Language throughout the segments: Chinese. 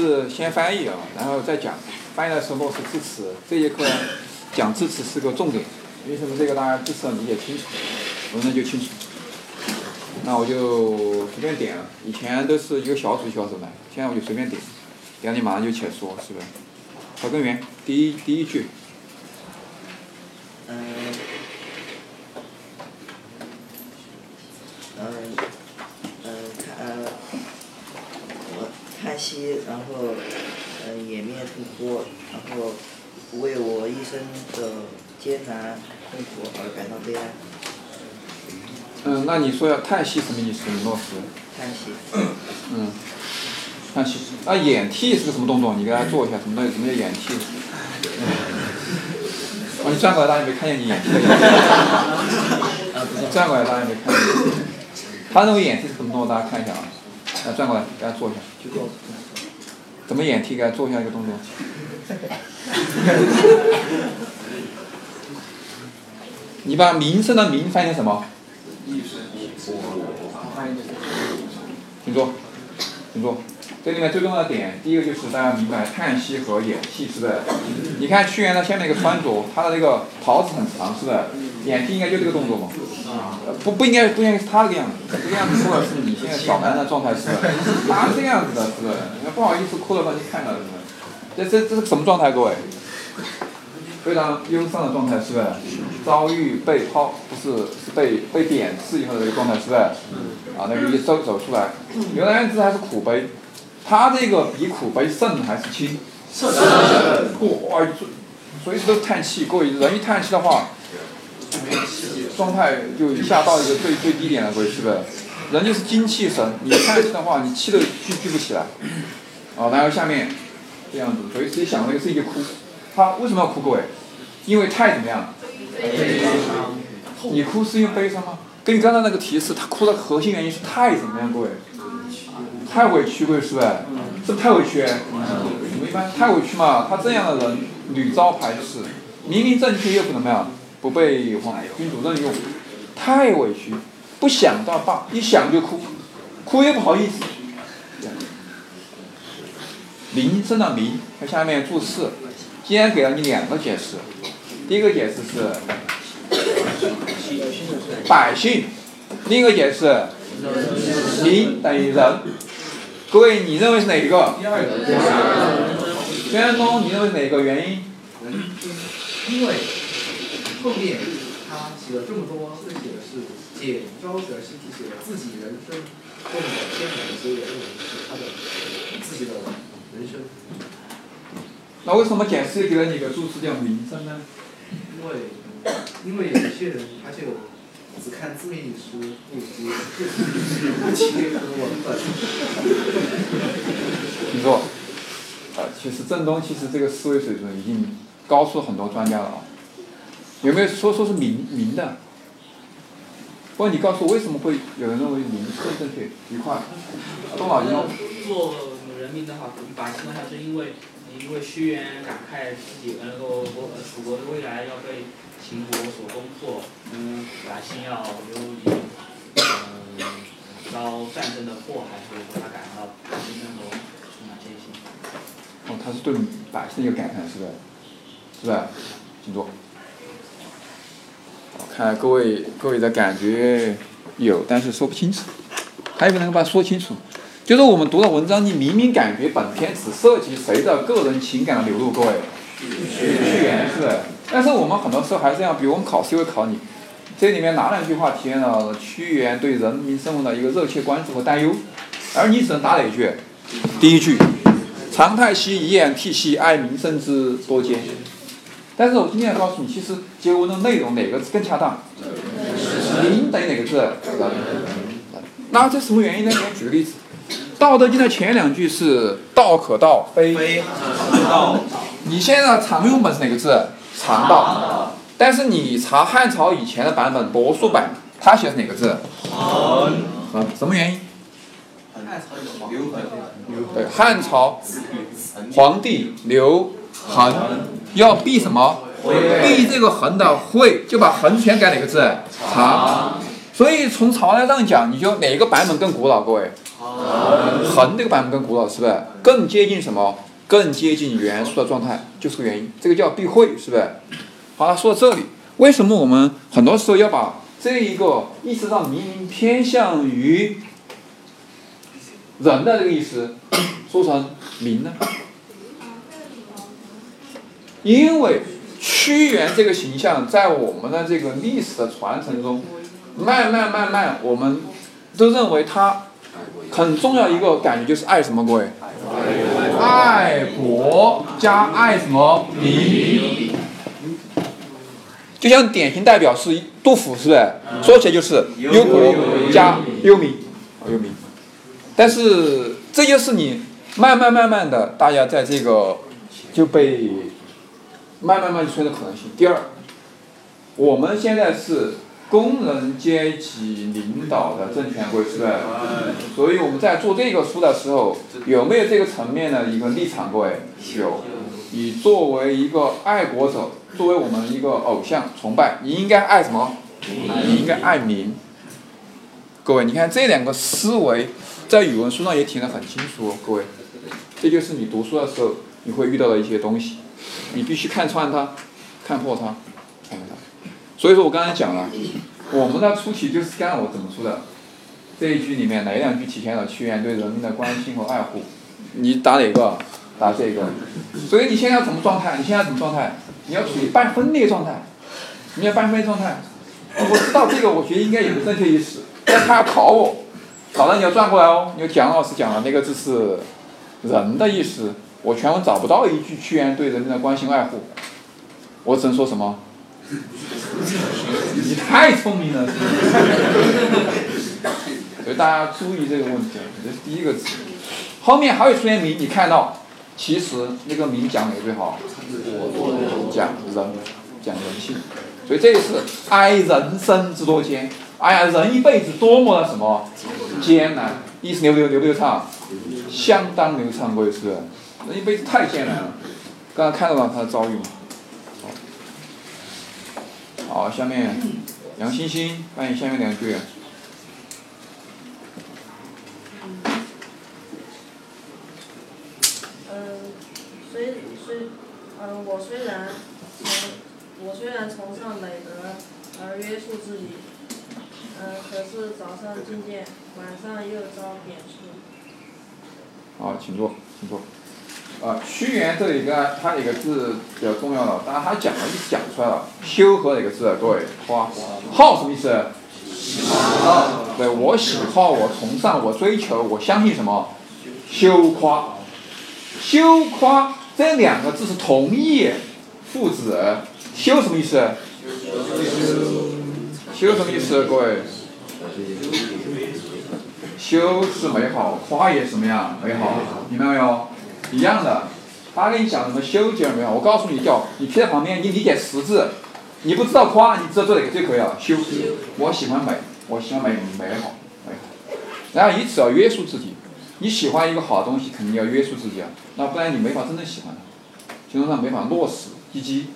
是先翻译啊，然后再讲。翻译的时候落实字词。这节课讲字词是个重点。为什么这个大家字词要理解清楚，我那就清楚。那我就随便点了。以前都是一个小组一小组来，现在我就随便点，点你马上就起来说，是不是？草根源，第一第一句。嗯。嗯嗯看，我看戏，然后呃掩面痛哭，然后为我一生的艰难痛苦而感到悲哀。嗯，那你说要叹息什么意思？落实。叹息。嗯。叹息。那掩涕是个什么动作？你给大家做一下，什么东西？什么叫掩涕？哦，你转过来，大家没看见你掩涕。转过来，大家没看见。他认为掩涕是什么动作？大家看一下啊。来，转过来，给他做一下。怎么掩涕？给他做一下一个动作。你把名声的名翻译成什么？请坐，请坐。这里面最重要的点，第一个就是大家明白叹息和演戏，是不是？你看屈原的下面一个穿着，他的那个袍子很长，是不是？掩涕应该就这个动作嘛？不不应该不应该是他这个样子，这个样子说的是你现在小男人的状态，是？他这样子的，是不好意思哭了让你看到，是？这这这是什么状态，各位？非常忧伤的状态，是不是？遭遇被抛，不是是被被贬斥以后的一个状态，是不是？啊，那个一走走出来，原来这还是苦悲，他这个比苦悲甚还是轻？甚。哇，随时都叹气，各位人一叹气的话，状态就一下到一个最最低点了，各位是不是？人就是精气神，你叹气的话，你气都聚聚不起来。啊，然后下面这样子，所以自己想那个事情就哭。他为什么要哭，各位？因为太怎么样？你哭是因为悲伤吗？跟你刚才那个提示，他哭的核心原因是太怎么样，各位？太委屈，各位是不是？太委屈？我们一般太委屈嘛，他这样的人屡遭排斥，明明正确又不怎么样，不被君主任用，太委屈，不想到爸，一想就哭，哭又不好意思。民生的民，它下面注释。今天给了你两个解释，第一个解释是百姓，另一个解释民等于人。各位，你认为是哪一个？轩东，你认为哪个原因？因为后面他写了这么多，是写的是简昭的是写了自己人生中的艰难，所以认为是他的自己的人生。那为什么简师给了你个注释叫名声呢？因为，因为有些人他就只看字面意思，不接不切合文本。你说，啊，其实郑东其实这个思维水准已经高出很多专家了啊。有没有说说是明明的？不过你告诉我为什么会有人认为明更正确？一块，动脑筋喽。做人民的话，百姓的话是因为。因为屈原感慨自己那个国楚国的未来要被秦国所攻破，嗯，百姓要由于嗯遭战争的祸害，所以说他感到心中充满艰辛。哦，他是对百姓有感叹，是不是？是不是？请坐。看各位各位的感觉有，但是说不清楚，还有个能够把它说清楚。就是我们读的文章，你明明感觉本篇只涉及谁的个人情感的流露，各位，屈原是。但是我们很多时候还是这样，比如我们考试会考你，这里面哪两句话体现了屈原对人民生活的一个热切关注和担忧？而你只能答哪一句？第一句，长太息，以掩涕兮，哀民生之多艰。但是我今天要告诉你，其实结果的内容哪个字更恰当？零等于哪个字？那这什么原因呢？我举个例子。《道德经》的前两句是“道可道，非常道”。你现在常用本是哪个字？常道。但是你查汉朝以前的版本帛书版，它写的是哪个字？恒。什么原因？对，汉朝皇帝刘恒要避什么？避这个横的会，就把横全改哪个字？长。所以从朝代上讲，你就哪个版本更古老？各位，横这个版本更古老，是不是？更接近什么？更接近元素的状态，就是个原因。这个叫避讳，是不是？好了，说到这里，为什么我们很多时候要把这一个意识上明明偏向于人的这个意思 说成明呢？因为屈原这个形象在我们的这个历史的传承中，慢慢慢慢，我们都认为他很重要一个感觉就是爱什么？各位，爱国加爱什么民？就像典型代表是杜甫，是不是？说起来就是忧国加忧民，忧民。但是这就是你慢慢慢慢的，大家在这个就被慢慢慢就出现的可能性。第二，我们现在是工人阶级领导的政权国，是不是？所以我们在做这个书的时候，有没有这个层面的一个立场？各位，有。你作为一个爱国者，作为我们一个偶像崇拜，你应该爱什么？你应该爱民。各位，你看这两个思维，在语文书上也提得很清楚。各位，这就是你读书的时候你会遇到的一些东西，你必须看穿它，看破它，看破它。所以说我刚才讲了，我们的出题就是看我怎么出的。这一句里面哪两句体现了屈原对人民的关心和爱护？你答哪个？答这个。所以你现在什么状态？你现在什么状态？你要处于半分裂状态。你要半分裂状态。我知道这个，我觉得应该有个正确意思，但他要考我，考了你要转过来哦。你蒋老师讲了那个字是人的意思，我全文找不到一句屈原对人民的关心爱护，我只能说什么？你太聪明了。所以大家注意这个问题，这是第一个词。后面还有出现“名”，你看到。其实那个名讲哪个最好？讲人，讲人性。所以这一次，哀人生之多艰。哎呀，人一辈子多么的什么艰难？意思流流流不流畅？相当流畅，各位是不是？人一辈子太艰难了。刚刚看到了他的遭遇嘛？好，下面杨欣欣翻译下面两句。嗯，我虽然从我虽然崇尚美德而约束自己，嗯，可是早上觐见，晚上又遭贬斥。好，请坐，请坐。啊，屈原这里边他有个字比较重要的，当然他讲了，意思讲出来了。修和哪个字？各位，夸。好什么意思？好。对，我喜好，我崇尚，我追求，我相信什么？羞夸。羞夸。这两个字是同义，父子，羞什么意思？羞什么意思？各位，羞是美好，夸也什么样？美好，明白没有？一样的，他跟你讲什么修剪没有，我告诉你叫你贴在旁边，你理解实质，你不知道夸，你知道做哪个最可以了？修，我喜欢美，我喜欢美美好，美好，然后以此要约束自己。你喜欢一个好东西，肯定要约束自己啊，那不然你没法真正喜欢它，行动上没法落实。以及，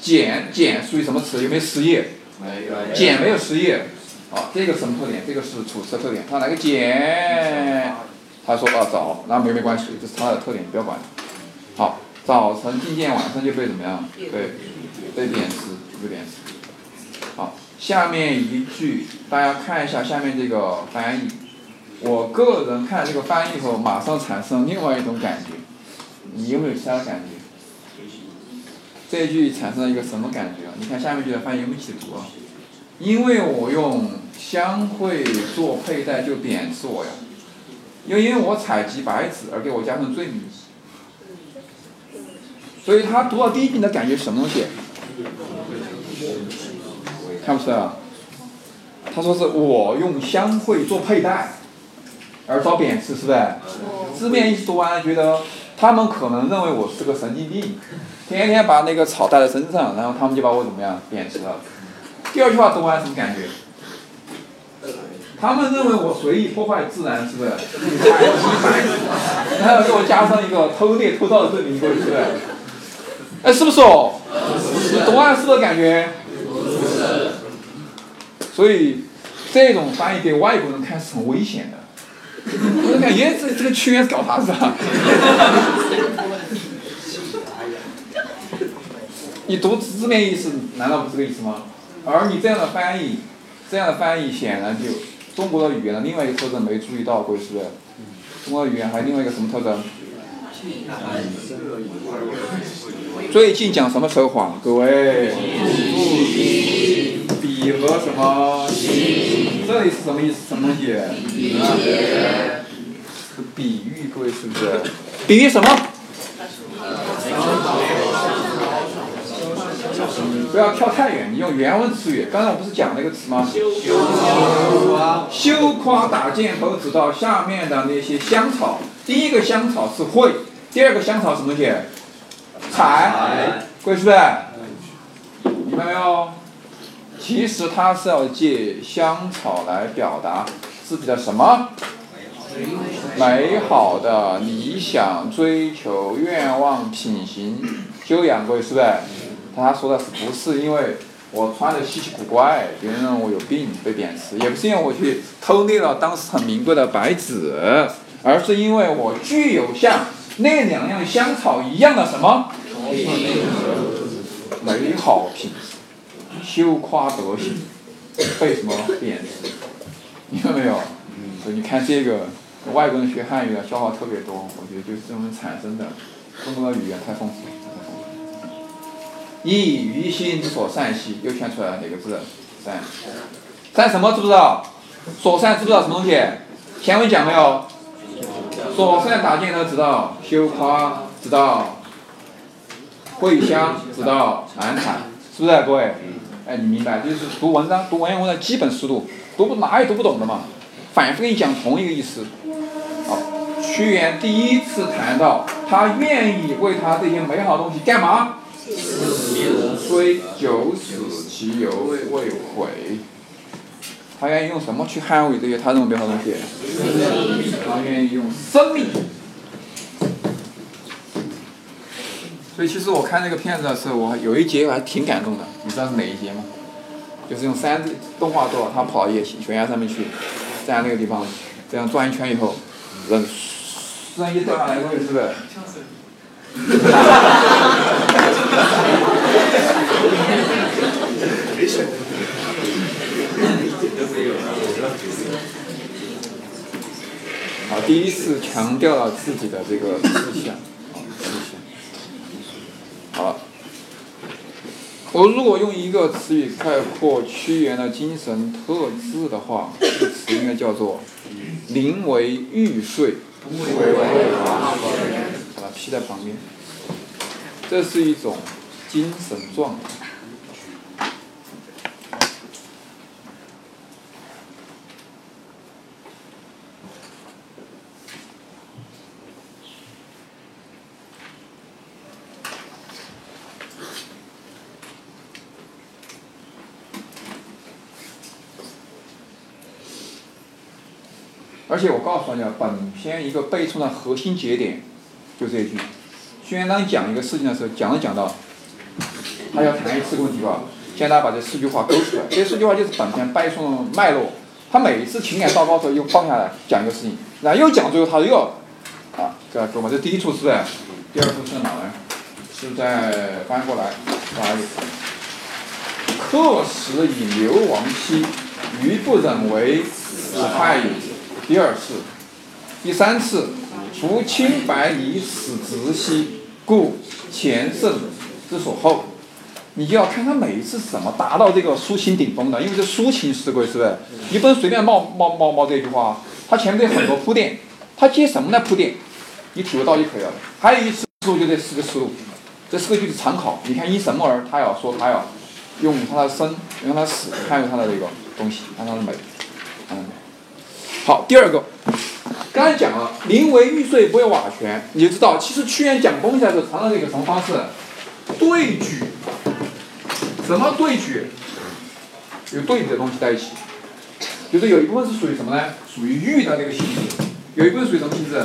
减减属于什么词？有没有失业？没有。减没有失业，好，这个什么特点？这个是楚辞的特点。他来个减？他说啊早，那没没关系，这是他的特点，不要管。好，早晨觐见，晚上就被怎么样？被，被贬斥，被贬斥。好，下面一句，大家看一下下面这个翻译。我个人看这个翻译后，马上产生另外一种感觉，你有没有其他感觉？这句产生了一个什么感觉啊？你看下面句的翻译有没有起读啊？因为我用香会做佩戴就贬斥我呀，因为因为我采集白纸而给我加上罪名，所以他读到第一句的感觉什么东西？看不出来啊？他说是我用香会做佩戴。而遭贬斥，是不是？字面意思读完了，觉得他们可能认为我是个神经病，天天把那个草戴在身上，然后他们就把我怎么样贬斥了。第二句话读完什么感觉？他们认为我随意破坏自然，是不是？然后给我加上一个偷猎偷盗的罪名，是不是？哎，是不是哦？读完是不是感觉？所以这种翻译给外国人看是很危险的。我就感觉这这个屈原是搞啥子啊？你读字面意思，难道不是这个意思吗？而你这样的翻译，这样的翻译显然就中国的语言的另外一个特征没注意到过，是不是？中国的语言还有另外一个什么特征？最近讲什么手法？各位，比和什么？这里是什么？意思？什么？东西？比喻，各位是不是？比喻什么？不要跳太远，你用原文词语。刚才我不是讲那个词吗？羞夸打箭头指到下面的那些香草。第一个香草是会，第二个香草什么东西？采，贵是不是？明白没有？其实它是要借香草来表达自己的什么？美好的理想、追求、愿望、品行、修养，贵是不是？他说的是不是因为我穿的稀奇古怪，别人认为我有病被贬斥，也不是因为我去偷猎了当时很名贵的白纸，而是因为我具有像那两样香草一样的什么美好品质，羞夸德行，被什么贬斥？明白没有？所以你看这个外国人学汉语的消耗特别多，我觉得就是这种产生的。中国的语言太丰富以于心所善兮，又圈出来了哪个字？善。善什么？知不知道？所善知不知道什么东西？前文讲没有？所善打箭头知道，羞夸知道，会香知道，难产，是不是各位？哎，你明白？就是读文章、读文言文的基本思路，读不哪有读不懂的嘛？反复跟你讲同一个意思。好，屈原第一次谈到他愿意为他这些美好东西干嘛？虽九死其犹未悔。他愿意用什么去捍卫这些他认为美好东西？他愿意用生命。所以其实我看那个片子的时候，我有一节我还挺感动的。你知道是哪一节吗？就是用三 D 动画做，他跑到悬崖上面去，在那个地方这样转一圈以后，人人一掉下来，各位是不是？好，第一次强调了自己的这个思想，啊思想。好，我如果用一个词语概括屈原的精神特质的话，这个词应该叫做“临危欲睡”。把它批在旁边。这是一种精神状态。而且我告诉大家，本篇一个背诵的核心节点就这一句。屈原当讲一个事情的时候，讲着讲到，他要谈一次问题吧，现在大家把这四句话勾出来。这四句话就是本篇背诵的脉络。他每一次情感到高时候又放下来讲一个事情，然后又讲最后他又要，啊，这样说嘛，这第一处是在，第二处是在哪呢？是在翻过来，哪里？客死以流亡兮，余不忍为死害也。第二次，第三次，夫清白以死直兮，故前圣之所厚。你就要看他每一次怎么达到这个抒情顶峰的，因为这抒情诗歌是不是？你不能随便冒冒冒冒这句话，他前面有很多铺垫，他接什么来铺垫？你体会到就可以了。还有一次思路就这四个思路，这四个句子参考。你看因什么而他要说他要用他的生，用他的死，还有他的这个东西，看他的美，嗯。好，第二个，刚才讲了“临危玉碎不为瓦全”，你就知道，其实屈原讲东西的时候，常常是一个什么方式？对举。什么对举？有对比的东西在一起，就是有一部分是属于什么呢？属于玉的那个性质，有一部分属于什么性质？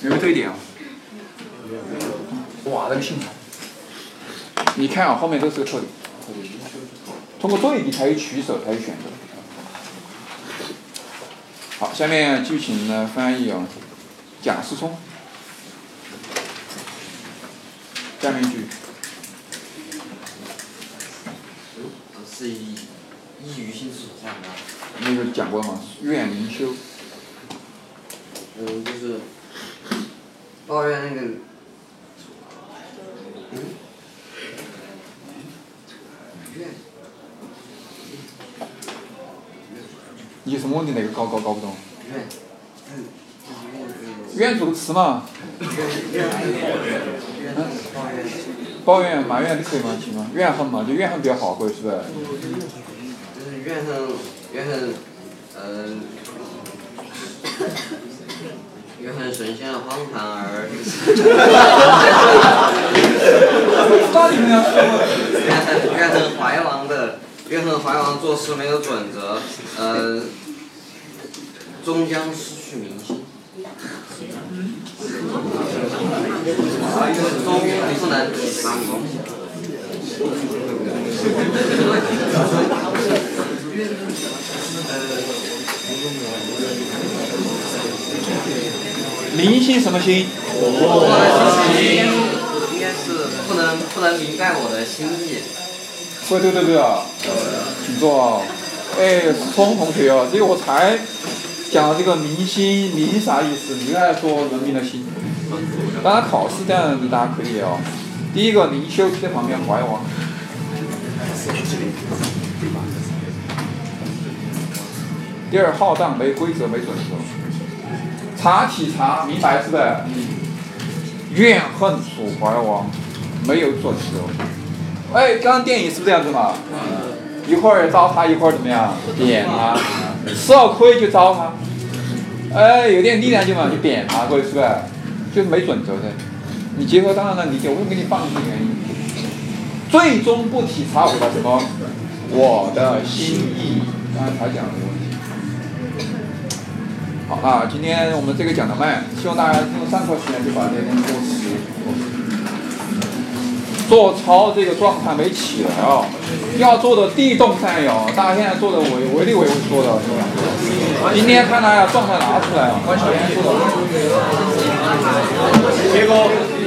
有没有这一点啊？瓦这个性质。你看啊，后面都是个特点。通过对比才有取舍，才有选择。好，下面继续请呢翻译啊，贾思聪。下面一句。是以依于心所向吗？那个讲过吗？愿灵修。嗯，就是抱怨那个。嗯。怨。你什么问题？哪个搞搞搞不懂？怨。怨主词嘛。抱怨、埋怨都可以吗？行吗？怨恨嘛，就怨恨比较好，各位是不是？就是怨恨，怨恨，嗯。怨恨神仙的荒唐而。怨恨怨恨怀王的，怨恨怀王做事没有准则，呃，终将失去民心。终不能体察民心。民心什么心？我的心应该是不能不能明白我的心意。对对对对啊！请坐啊！哎，聪同学啊，这个我才讲了这个民心，民啥意思？你刚才说人民的心。当然考试这样子大家可以哦。第一个灵修在旁边怀王。第二浩荡没规则没准则。察体察明白是不是？怨恨楚怀王，没有准则。哎，刚刚电影是不是这样子嘛？一会儿招他，一会儿怎么样？贬他。吃了亏就招他。哎，有点力量就嘛，就贬他，各位是不是？就是没准则的。你结合当然的理解，我会给你放一些原因。最终不体察我的什么？我的心意。刚才才讲的问题。好啊，今天我们这个讲的慢，希望大家用三课时间就把这些东西做。操这个状态没起来啊，要做的地动山摇，大家现在做的唯唯利唯做的是吧？今天看大家状态拿出来啊，关小燕做的。结果。